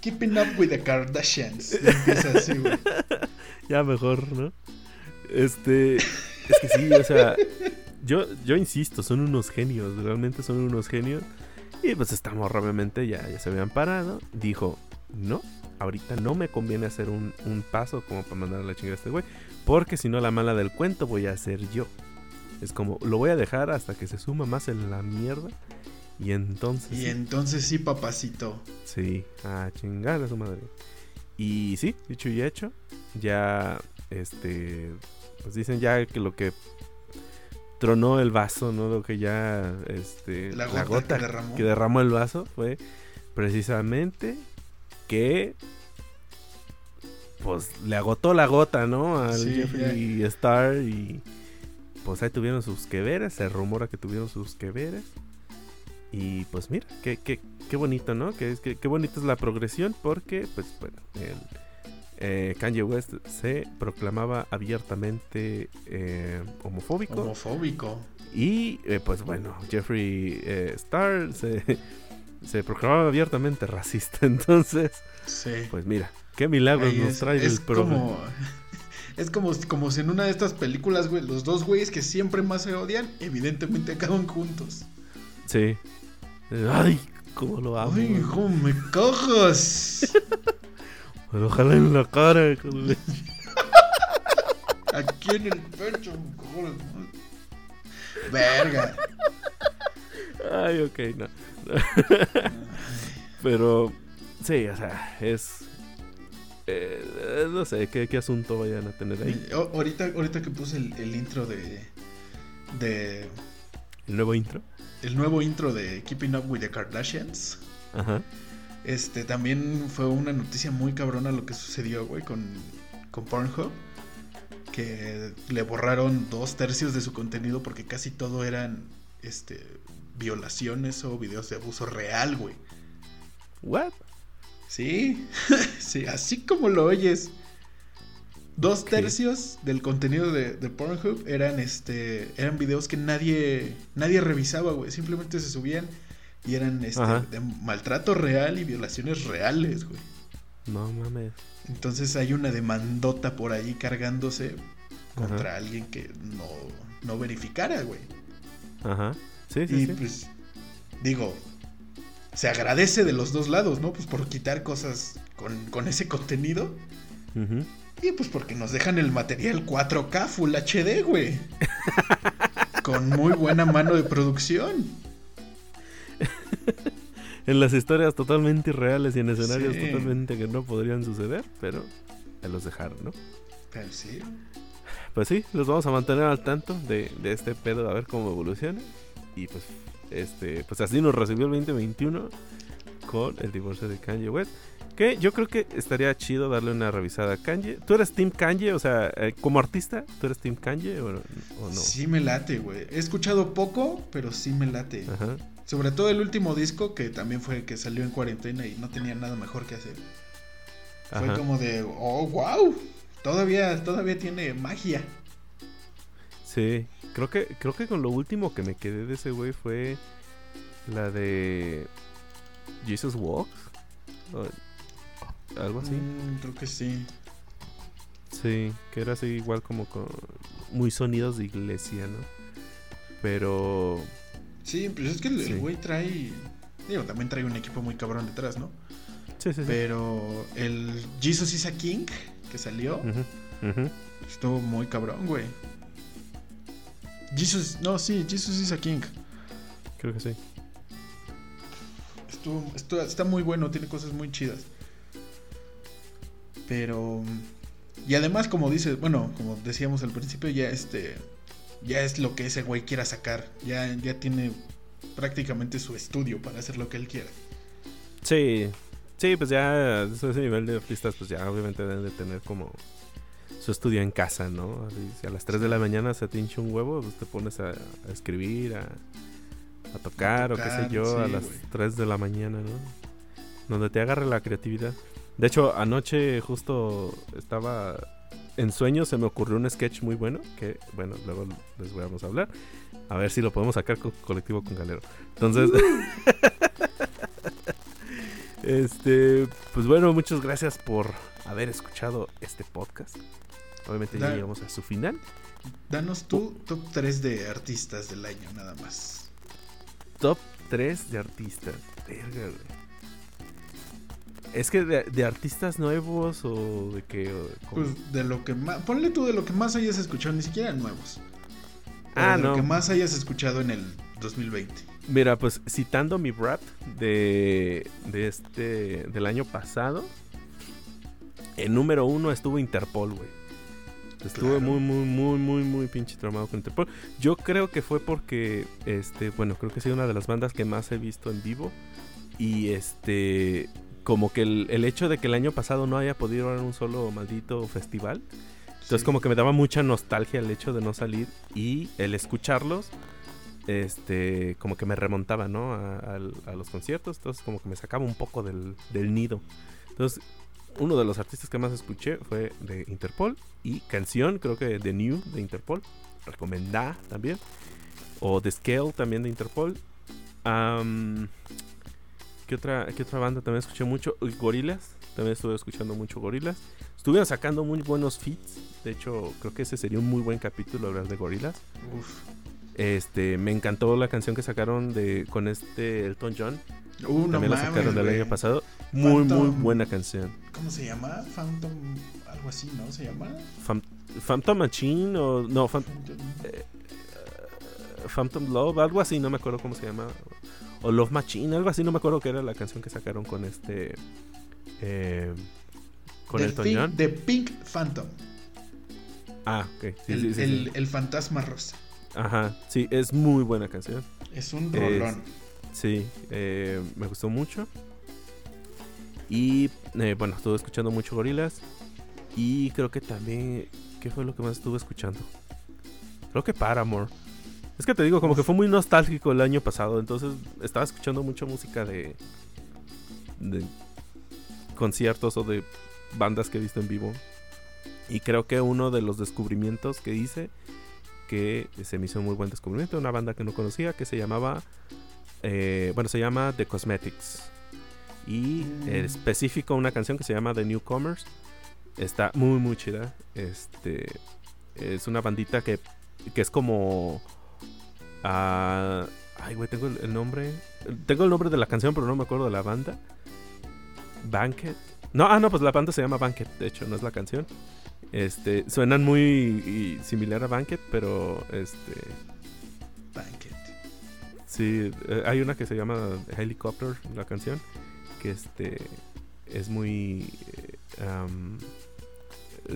Keeping up with the Kardashians. empieza así, güey ya mejor, ¿no? Este, es que sí, o sea, yo, yo insisto, son unos genios, realmente son unos genios. Y pues esta morra obviamente ya, ya se habían parado. Dijo, no, ahorita no me conviene hacer un, paso como para mandar a la chingada a este güey. Porque si no la mala del cuento voy a ser yo. Es como, lo voy a dejar hasta que se suma más en la mierda. Y entonces... Y entonces sí, papacito. Sí, a chingar a su madre. Y sí, dicho y hecho, ya, este, pues dicen ya que lo que tronó el vaso, ¿no? Lo que ya, este, la gota, que, derramó. el vaso fue precisamente que, pues, le agotó la gota, ¿no? Al Jeffrey Star y, pues ahí tuvieron sus que se rumora que tuvieron sus que y pues mira, qué, qué, qué bonito, ¿no? Qué, qué, qué bonito es la progresión porque, pues bueno, el, eh, Kanye West se proclamaba abiertamente eh, homofóbico. Homofóbico. Y eh, pues bueno, Jeffrey Star se, se, proclamaba abiertamente racista. Entonces, pues mira, qué milagros nos trae el programa. Es como, como si en una de estas películas, güey, los dos güeyes que siempre más se odian, evidentemente acaban juntos. Sí. Ay, cómo lo amo. Ay, hijo, me cojas. Pero ojalá en la cara. Aquí en el pecho, cojones. Verga. Ay, ok, no. Pero, sí, o sea, es. Eh, no sé ¿qué, qué, asunto vayan a tener ahí. ahorita, ahorita que puse el, el intro de. de. ¿El nuevo intro? El nuevo intro de Keeping Up with the Kardashians. Ajá. Este también fue una noticia muy cabrona lo que sucedió, güey, con, con Pornhub. Que le borraron dos tercios de su contenido porque casi todo eran este, violaciones o videos de abuso real, güey. ¿What? Sí, sí, así como lo oyes. Dos tercios del contenido de, Pornhub eran este eran videos que nadie nadie revisaba, güey. Simplemente se subían y eran este, de maltrato real y violaciones reales, güey. No mames. Entonces hay una demandota por ahí cargándose contra alguien que no, no verificara, güey. Ajá. Sí, sí, y pues digo, se agradece de los dos lados, ¿no? Pues por quitar cosas con, con ese contenido. Ajá. Y pues porque nos dejan el material 4K Full HD, güey. Con muy buena mano de producción. en las historias totalmente irreales y en escenarios totalmente que no podrían suceder, pero los dejaron, ¿no? Pero sí. Pues sí, los vamos a mantener al tanto de, de este pedo, a ver cómo evoluciona. Y pues, este, pues así nos recibió el 2021 con el divorcio de Kanye West. Que yo creo que estaría chido darle una revisada a Kanye. ¿Tú eres Team Kanye? O sea, eh, como artista, ¿tú eres Team Kanye o, o no? Sí me late, güey. He escuchado poco, pero sí me late. Ajá. Sobre todo el último disco, que también fue que salió en cuarentena y no tenía nada mejor que hacer. Fue Ajá. como de, oh, wow. Todavía, todavía tiene magia. Sí, creo que, creo que con lo último que me quedé de ese güey fue la de Jesus Walks. Algo así. Mm, creo que sí. Sí, que era así igual como con muy sonidos de iglesia, ¿no? Pero Sí, pues es que el Sí. güey trae. Digo, también trae un equipo muy cabrón detrás, ¿no? sí, sí, sí. Pero el Jesus is a King que salió estuvo muy cabrón, güey. Jesus, no, sí, Jesus is a King. Creo que sí. Estuvo, estuvo- está muy bueno, tiene cosas muy chidas. Pero. Y además, como dices, bueno, como decíamos al principio, ya este. Ya es lo que ese güey quiera sacar. Ya, ya tiene prácticamente su estudio para hacer lo que él quiera. Sí, sí, pues ya ese nivel de artistas, pues ya obviamente deben de tener como su estudio en casa, ¿no? Si a las 3 de la mañana se te hincha un huevo, pues te pones a, a escribir, a, a tocar, o qué sé yo, a las güey. 3 de la mañana, ¿no? Donde te agarre la creatividad. De hecho, anoche justo estaba en sueños, se me ocurrió un sketch muy bueno, que bueno, luego les vamos a hablar. A ver si lo podemos sacar con colectivo con Galero. Entonces, este, pues bueno, muchas gracias por haber escuchado este podcast. Obviamente ya llegamos a su final. Danos tu top 3 de artistas del año, nada más. Top 3 de artistas. Verga, güey. Es que de, de artistas nuevos o de que... Pues de lo que más. Ponle tú de lo que más hayas escuchado, ni siquiera nuevos. Ah, de no. lo que más hayas escuchado en el 2020. Mira, pues citando mi rap de, de este del año pasado, el número uno estuvo Interpol, güey. Estuve Claro. muy, muy, muy, muy, muy pinche traumado con Interpol. Yo creo que fue porque, este, bueno, creo que ha sido una de las bandas que más he visto en vivo. Y este, como que el, el hecho de que el año pasado no haya podido ir a un solo maldito festival. Entonces Sí. como que me daba mucha nostalgia el hecho de no salir y el escucharlos, este, como que me remontaba, ¿no? A, los conciertos, entonces como que me sacaba un poco del, del nido. Entonces, uno de los artistas que más escuché fue de Interpol y canción, creo que de New de Interpol, recomendada también, o The Scale también de Interpol. Am, ¿qué, otra, ¿Qué otra banda también escuché mucho? Gorilas, también estuve escuchando mucho Gorilas. Estuvieron sacando muy buenos feats. De hecho, creo que ese sería un muy buen capítulo hablar de Gorilas. Uf. Este, me encantó la canción que sacaron de con este Elton John. Uh, no También la sacaron del año pasado. Muy, muy buena canción. ¿Cómo se llama? Phantom. Algo así, ¿no? ¿Se llama? Phantom Machine o no, Phantom. Phantom Love, algo así, no me acuerdo cómo se llama. O Love Machine, algo así, no me acuerdo que era la canción que sacaron con este eh, con Pink- John. The Pink Phantom. Ah, ok. Sí, el, sí, sí, el- el fantasma rosa. Ajá, sí, es muy buena canción. Es un Es- rolón. Sí, eh, me gustó mucho. Y eh, bueno, estuve escuchando mucho Gorilas. Y creo que también. ¿Qué fue lo que más estuve escuchando? Creo que Paramore. Es que te digo, como que fue muy nostálgico el año pasado. Entonces estaba escuchando mucha música de. de conciertos o de bandas que he visto en vivo. Y creo que uno de los descubrimientos que hice. Que se me hizo un muy buen descubrimiento. Una banda que no conocía que se llamaba eh, bueno, se llama The Cosmetics. Y Mm. en específico una canción que se llama The Newcomers. Está muy, muy chida. Este es una bandita que, que es como. Ah, ay, güey, tengo el, nombre. Tengo el nombre de la canción, pero no me acuerdo de la banda. Banquet. No, ah, no, pues la banda se llama Banquet, de hecho, no es la canción. Este, suenan muy y- similar a Banquet, pero este Banquet. Sí, eh, hay una que se llama Helicopter, la canción, que este es muy... am,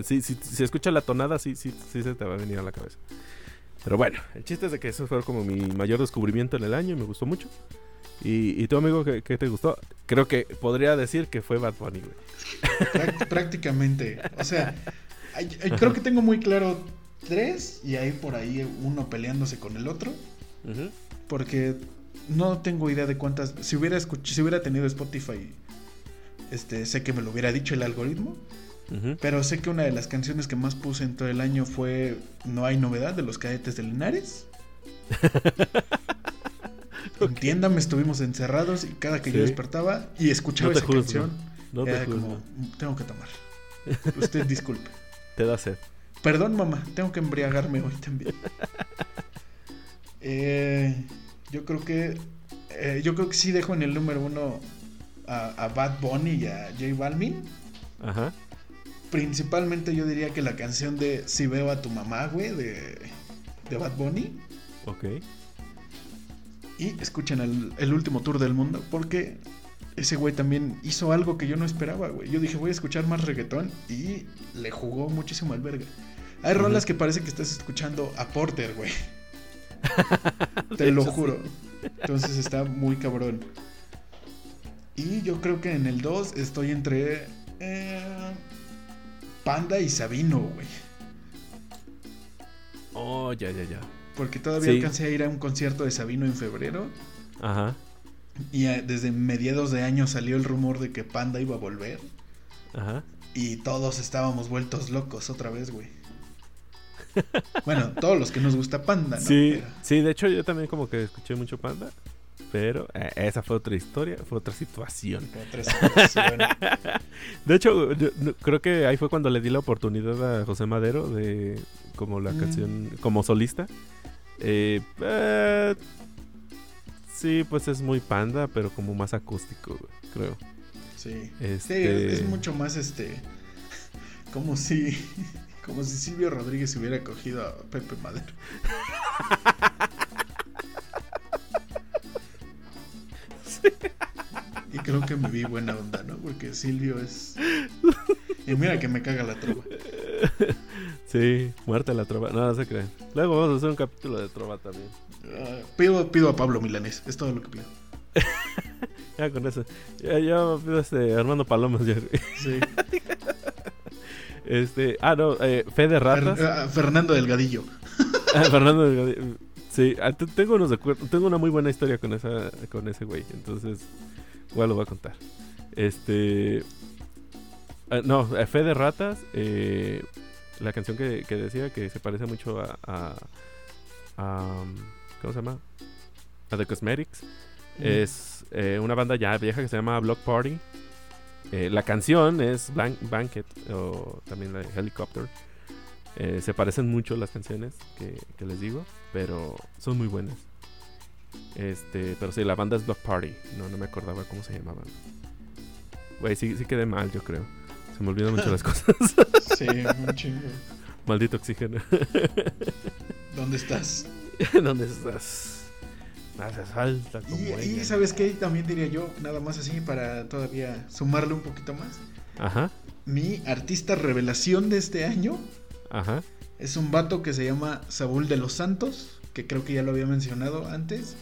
Si, si, si escuchas la tonada, sí, sí, sí se te va a venir a la cabeza. Pero bueno, el chiste es de que eso fue como mi mayor descubrimiento en el año y me gustó mucho. Y, y tu amigo, ¿qué, qué te gustó? Creo que podría decir que fue Bad Bunny, güey. Práct- prácticamente. O sea, creo que tengo muy claro tres y hay por ahí uno peleándose con el otro. Porque no tengo idea de cuántas. Si hubiera escuch- si hubiera tenido Spotify, este, sé que me lo hubiera dicho el algoritmo. Pero sé que una de las canciones que más puse en todo el año fue No hay novedad de los cadetes de Linares. Entiéndame, estuvimos encerrados y cada que yo despertaba y escuchaba No esa juzgo, canción, No era como, tengo que tomar. Usted disculpe. Te da sed. Perdón, mamá, tengo que embriagarme hoy también. Eh, yo creo que eh, yo creo que sí dejo en el número uno a, a Bad Bunny y a J Balvin. Ajá. Principalmente yo diría que la canción de Si veo a tu mamá, güey, de, de Bad Bunny. Ok. Y escuchen el, el último tour del mundo, porque ese güey también hizo algo que yo no esperaba, güey. Yo dije, voy a escuchar más reggaetón y le jugó muchísimo al verga. Hay Ujú. rolas que parece que estás escuchando a Porter, güey. Te lo sí. juro. Entonces está muy cabrón. Y yo creo que en el 2 estoy entre eh, Panda y Sabino, güey. Oh, ya, ya, ya. Porque todavía Sí. alcancé a ir a un concierto de Sabino en febrero. Ajá. Y eh, desde mediados de año salió el rumor de que Panda iba a volver. Ajá. Y todos estábamos vueltos locos otra vez, güey. Bueno, todos los que nos gusta Panda, ¿no? Sí, Pero- sí, de hecho yo también como que escuché mucho Panda. Pero eh, esa fue otra historia, fue otra situación. De hecho, yo- no- creo que ahí fue cuando le di la oportunidad a José Madero de como la Mm. canción como solista. Eh, eh, sí, pues es muy panda, pero como más acústico, creo. Sí. Sí, Este- es, es mucho más este. Como si. Como si Silvio Rodríguez hubiera cogido a Pepe Madero. Y creo que me vi buena onda, ¿no? Porque Silvio es. Y mira que me caga la trova. Sí, muerte a la trova. No, no se creen. Luego vamos a hacer un capítulo de trova también. Ah, pido, pido a Pablo Milanés, es todo lo que pido. Ya con eso. Ya, ya pido este Armando Palomas. ya. Sí. Este, ah, no, eh, Fe de Ratas. Fer- ah, Fernando Delgadillo. Ah, Fernando Delgado. Sí, ah, te- tengo unos tengo una muy buena historia con esa con ese güey, entonces igual lo voy a contar. Este ah, no, eh, Fe de Ratas, eh, la canción que, que decía que se parece mucho a, a, a, um, ¿cómo se llama? A The Cosmetics. Es eh, una banda ya vieja que se llama Block Party. Eh, la canción es Blank Banquet o también la de Helicopter. Eh, se parecen mucho las canciones que, que les digo, pero son muy buenas. Este, pero sí, la banda es Block Party. No, no me acordaba cómo se llamaban. Güey, sí, sí quedé mal, yo creo. Se me olvidan mucho las cosas. Sí, un chingo. Maldito oxígeno. ¿Dónde estás? ¿Dónde estás? Me haces falta como Y, y ella. sabes qué, también diría yo, nada más así para todavía sumarle un poquito más. Ajá, Mi artista revelación de este año ajá. es un vato que se llama Saúl de los Santos, que creo que ya lo había mencionado antes,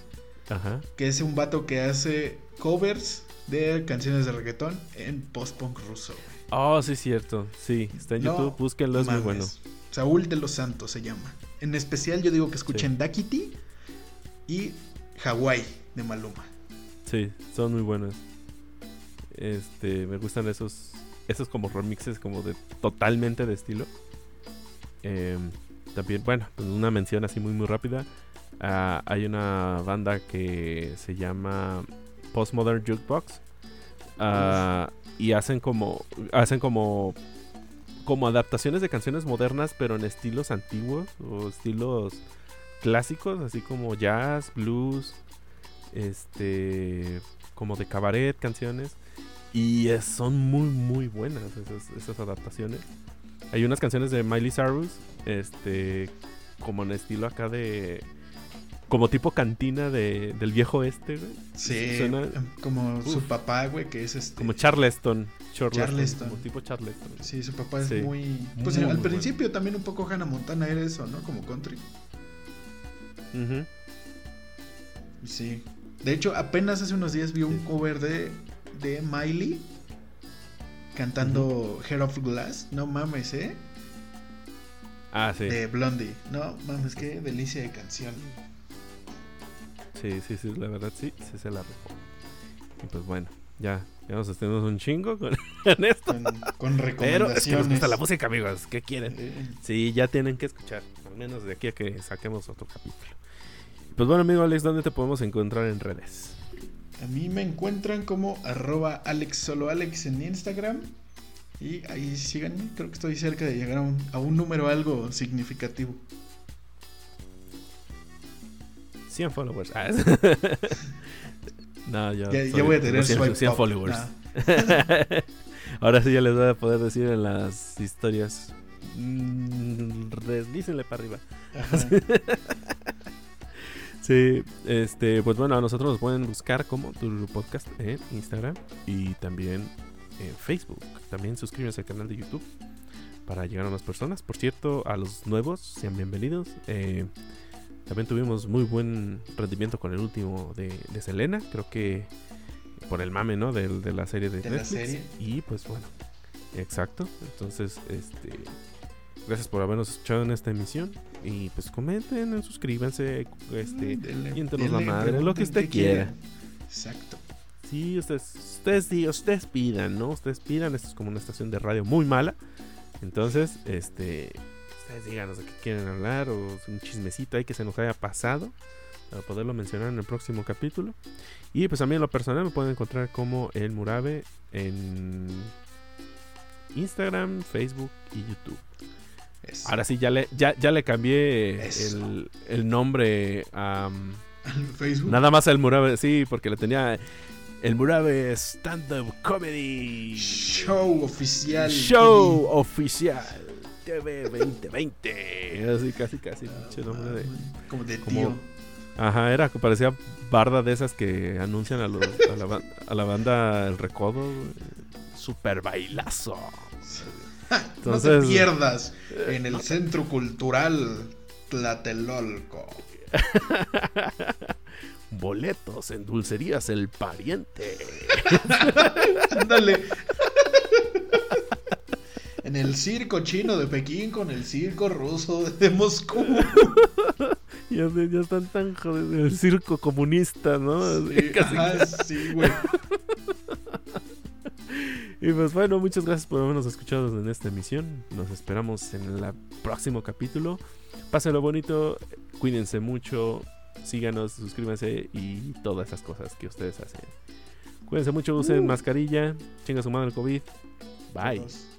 Ajá. que es un vato que hace covers de canciones de reggaetón en post-punk ruso. Oh, sí, cierto. Sí, está en No YouTube. Búsquenlo, es muy bueno. Saúl de los Santos se llama. En especial yo digo que escuchen Dakiti y Hawái de Maluma. Sí, son muy buenos. Este, me gustan esos, esos como remixes como de totalmente de estilo. Em, también, bueno, una mención así muy muy rápida. Ah, hay una banda que se llama Postmodern Jukebox. Ah, y hacen como hacen como como adaptaciones de canciones modernas pero en estilos antiguos o estilos clásicos así como jazz blues este como de cabaret canciones y es- son muy muy buenas esas adaptaciones hay unas canciones de Miley Cyrus este como en estilo acá de como tipo cantina de, del viejo este güey. Sí, Suena- como su papá, güey, que es este. como Charleston Charleston, Charleston. como tipo Charleston. Sí, su papá es Sí. muy. Pues Muy, al muy principio también un poco Hannah Montana era eso, ¿no? Como country. Sí. De hecho, apenas hace unos días vi un cover de, de Miley cantando Hair of Glass. No mames, ¿eh? Ah, sí. De Blondie. No mames, qué delicia de canción. Sí, sí, sí, la verdad sí, sí se la rifó. Y pues bueno, ya, ya nos extendimos un chingo con, con esto. Con, con Pero recomendaciones. es que nos gusta la música, amigos. ¿Qué quieren? Eh, Sí, ya tienen que escuchar. Al menos de aquí a que saquemos otro capítulo. Pues bueno, amigo Alex, ¿dónde te podemos encontrar en redes? A mí me encuentran como arroba Alex solo Alex en Instagram. Y ahí síganme, creo que estoy cerca de llegar a un, a un número algo significativo. 100 followers. Ah, no, yo. Ya, soy- voy a tener tengo 100, swipe 100 up. followers. Nah. Ahora sí ya les voy a poder decir en las historias. Mm, deslícenle para arriba. Sí, este, pues bueno, a nosotros nos pueden buscar como tu podcast en Instagram y también en Facebook. También suscríbanse al canal de YouTube para llegar a más personas. Por cierto, a los nuevos, sean bienvenidos. Eh, también tuvimos muy buen rendimiento con el último de, de Selena. Creo que por el mame, ¿no? Del- De, la serie de, De la Netflix. serie. Y pues bueno, exacto. Entonces, este, gracias por habernos escuchado en esta emisión. Y pues comenten, suscríbanse, este, Denle- la madre, lo que usted quiera. Exacto. Sí, ustedes, ustedes, sí, ustedes pidan, ¿no? Ustedes pidan, esto es como una estación de radio muy mala. Entonces, este, ustedes díganos de qué quieren hablar o un chismecito ahí que se nos haya pasado para poderlo mencionar en el próximo capítulo. Y pues a mí en lo personal me pueden encontrar como el Murabe en Instagram, Facebook y YouTube. Eso. Ahora sí, ya le, ya, ya le cambié el, el nombre a... Al Facebook. Nada más el Murabe, sí, porque le tenía el Murabe Stand Up Comedy Show oficial. Show Oficial TV 2020. Así, casi, casi, pinche nombre de. Como de como- tío. Ajá, era que parecía barda de esas que anuncian a, los, a, la, a la banda El Recodo. Super bailazo. no Entonces- te pierdas en el Centro Cultural Tlatelolco. Boletos en dulcerías El Pariente. Ándale. En el circo chino de Pekín con el circo ruso de Moscú. Ya, ya están tan jodidos. El circo comunista, ¿no? Así, Sí, casi- ajá, sí, güey. Y pues bueno, muchas gracias por habernos escuchado en esta emisión. Nos esperamos en el próximo capítulo. Pásenlo bonito, cuídense mucho, síganos, suscríbanse y todas esas cosas que ustedes hacen. Cuídense mucho, usen Uh. mascarilla, chinga su madre el COVID. Bye. Todos.